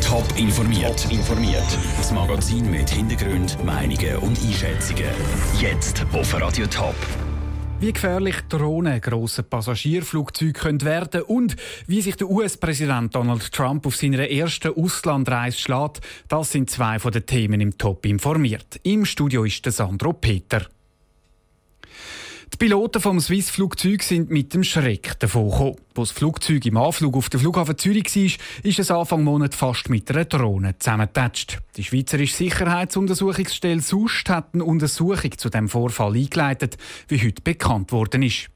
Top informiert. informiert. Das Magazin mit Hintergrund, Meinungen und Einschätzungen. Jetzt auf Radio Top. Wie gefährlich Drohnen grosse Passagierflugzeuge können werden und wie sich der US-Präsident Donald Trump auf seiner ersten Auslandreise schlägt, das sind zwei von den Themen im Top informiert. Im Studio ist der Sandro Peter. Die Piloten vom Swiss-Flugzeug sind mit dem Schreck davon gekommen. Als das Flugzeug im Anflug auf den Flughafen Zürich war, ist es Anfang Monat fast mit einer Drohne zusammengetatscht. Die Schweizerische Sicherheitsuntersuchungsstelle SUST hat eine Untersuchung zu dem Vorfall eingeleitet, wie heute bekannt worden ist.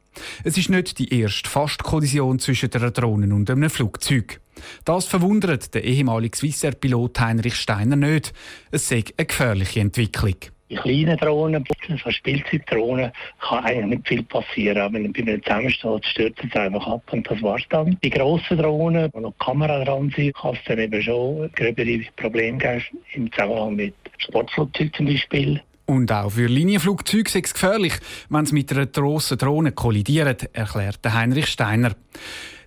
Es ist nicht die erste Fastkollision zwischen einer Drohne und einem Flugzeug. Das verwundert den ehemaligen Swissair-Pilot Heinrich Steiner nicht. Es sei eine gefährliche Entwicklung. Die kleinen Drohnen, so Spielzeugdrohnen, kann eigentlich nicht viel passieren. Wenn bei einem zusammensteht, stürzt es einfach ab und das war's dann. Die grossen Drohnen, wo noch Kamera dran sind, kann es dann eben schon gröbere Probleme geben, im Zusammenhang mit Sportflugzeugen zum Beispiel. Und auch für Linienflugzeuge ist es gefährlich, wenn sie mit einer grossen Drohne kollidieren, erklärt Heinrich Steiner.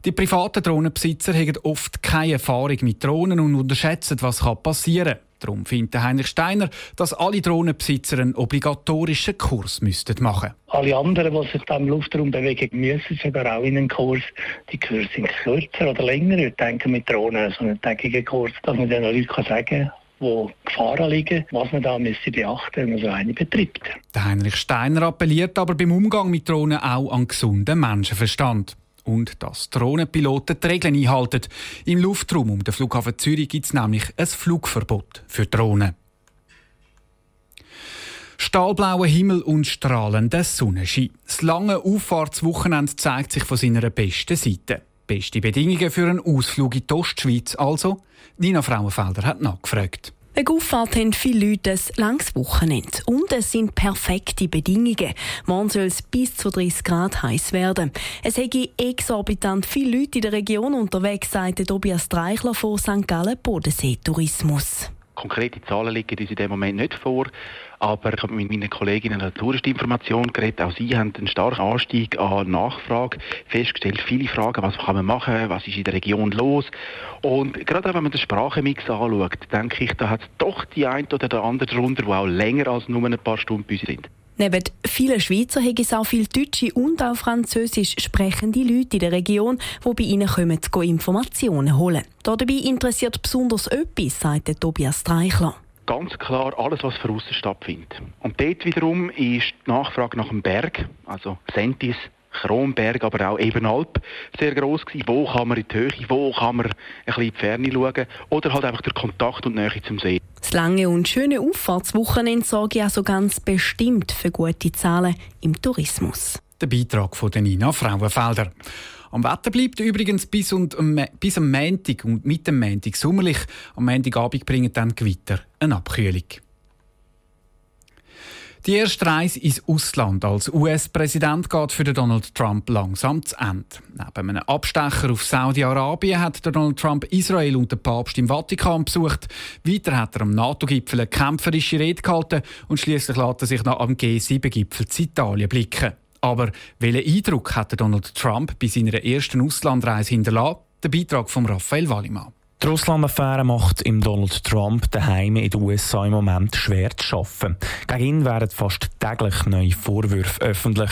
Die privaten Drohnenbesitzer haben oft keine Erfahrung mit Drohnen und unterschätzen, was passieren kann. Darum findet Heinrich Steiner, dass alle Drohnenbesitzer einen obligatorischen Kurs müssten machen Alle anderen, die sich im Luftraum bewegen, müssen sogar auch in einen Kurs. Die Kurse sind kürzer oder länger. Ich denke mit Drohnen so einen tägigen Kurs, dass man den Leuten sagen kann, wo Gefahren liegen, was man da müsste beachten wenn man so eine betreibt. Der Heinrich Steiner appelliert aber beim Umgang mit Drohnen auch an gesunden Menschenverstand. Und dass Drohnenpiloten die Regeln einhalten. Im Luftraum um den Flughafen Zürich gibt es nämlich ein Flugverbot für Drohnen. Stahlblauer Himmel und strahlender Sonnenschein. Das lange Auffahrtswochenende zeigt sich von seiner besten Seite. Beste Bedingungen für einen Ausflug in die Ostschweiz also? Nina Frauenfelder hat nachgefragt. Wegen Auffahrt haben viele Leute ein langes Wochenende. Und es sind perfekte Bedingungen. Morgen soll es bis zu 30 Grad heiß werden. Es hätte exorbitant viele Leute in der Region unterwegs, sagt Tobias Streichler von St. Gallen Bodensee Tourismus. Konkrete Zahlen liegen uns in dem Moment nicht vor. Aber ich habe mit meinen Kolleginnen der Touristinformation geredet. Auch sie haben einen starken Anstieg an Nachfrage festgestellt. Viele Fragen, was kann man machen, was ist in der Region los. Und gerade auch wenn man den Sprachenmix anschaut, denke ich, da hat es doch die eine oder der andere darunter, die auch länger als nur ein paar Stunden bei uns sind. Neben vielen Schweizer haben es auch viele deutsche und auch französisch sprechende Leute in der Region, die bei ihnen kommen, Informationen holen. Dabei interessiert besonders etwas, sagt Tobias Streichler ganz klar alles, was von außen stattfindet. Und dort wiederum ist die Nachfrage nach dem Berg, also Sentis, Kronberg, aber auch Ebenalp sehr groß gewesen. Wo kann man in die Höhe, wo kann man ein bisschen in die Ferne schauen oder halt einfach der Kontakt und Nähe zum See. Das lange und schöne Auffahrtswochenende sorge also ganz bestimmt für gute Zahlen im Tourismus. Der Beitrag von Nina Frauenfelder. Am Wetter bleibt übrigens bis, und, bis am Montag und mit dem Montag sommerlich. Am Montagabend bringen dann Gewitter eine Abkühlung. Die erste Reise ins Ausland als US-Präsident geht für Donald Trump langsam zu Ende. Neben einem Abstecher auf Saudi-Arabien hat Donald Trump Israel und den Papst im Vatikan besucht. Weiter hat er am NATO-Gipfel eine kämpferische Rede gehalten und schließlich lässt er sich noch am G7-Gipfel zu Italien blicken. Aber welchen Eindruck hat Donald Trump bei seiner ersten Auslandreise hinterlassen? Der Beitrag von Raphael Wallimann. Die Russland-Affäre macht im Donald Trump daheim in den USA im Moment schwer zu schaffen. Gegen ihn werden fast täglich neue Vorwürfe öffentlich.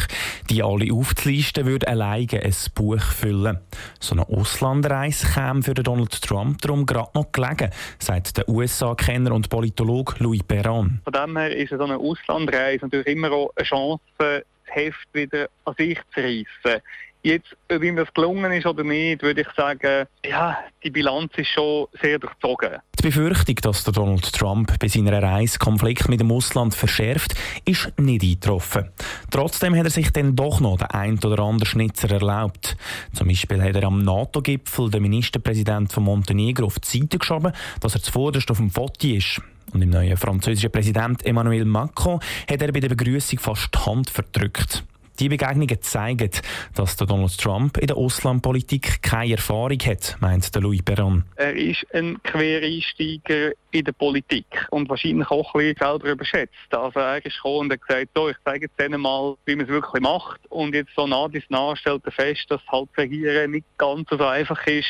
Die alle aufzulisten, würde alleine ein Buch füllen. So eine Auslandreise käme für Donald Trump darum gerade noch gelegen, sagt der USA-Kenner und Politologe Louis Perron. Von dem her ist eine Auslandreise natürlich immer auch eine Chance, das Heft wieder an sich zu reissen. Jetzt, ob ihm das gelungen ist oder nicht, würde ich sagen, ja, die Bilanz ist schon sehr durchzogen. Die Befürchtung, dass der Donald Trump bei seiner Reise Konflikt mit dem Ausland verschärft, ist nicht eingetroffen. Trotzdem hat er sich dann doch noch den ein oder anderen Schnitzer erlaubt. Zum Beispiel hat er am NATO-Gipfel den Ministerpräsident von Montenegro auf die Seite geschoben, dass er zuvorderst auf dem Foto ist. Und im neuen französischen Präsident Emmanuel Macron hat er bei der Begrüßung fast die Hand verdrückt. Die Begegnungen zeigen, dass Donald Trump in der Auslandpolitik keine Erfahrung hat, meint der Louis Perron. Er ist ein Quereinsteiger in der Politik und wahrscheinlich auch ein bisschen selber überschätzt. Also er ist gekommen und hat gesagt, so, ich zeige jetzt mal, wie man es wirklich macht. Und jetzt so nah bis nah stellt er fest, dass halt Regieren nicht ganz so einfach ist,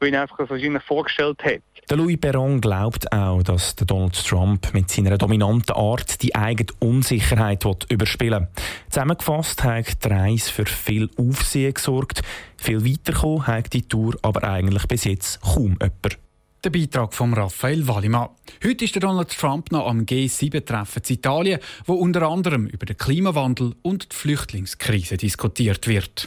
wie er einfach wahrscheinlich vorgestellt hat. Der Louis Perron glaubt auch, dass der Donald Trump mit seiner dominanten Art die eigene Unsicherheit überspielen will. Zusammengefasst hat die Reise für viel Aufsehen gesorgt. Viel weiterkommen hat die Tour aber eigentlich bis jetzt kaum jemand. Der Beitrag von Raphael Wallimann. Heute ist der Donald Trump noch am G7-Treffen in Italien, wo unter anderem über den Klimawandel und die Flüchtlingskrise diskutiert wird.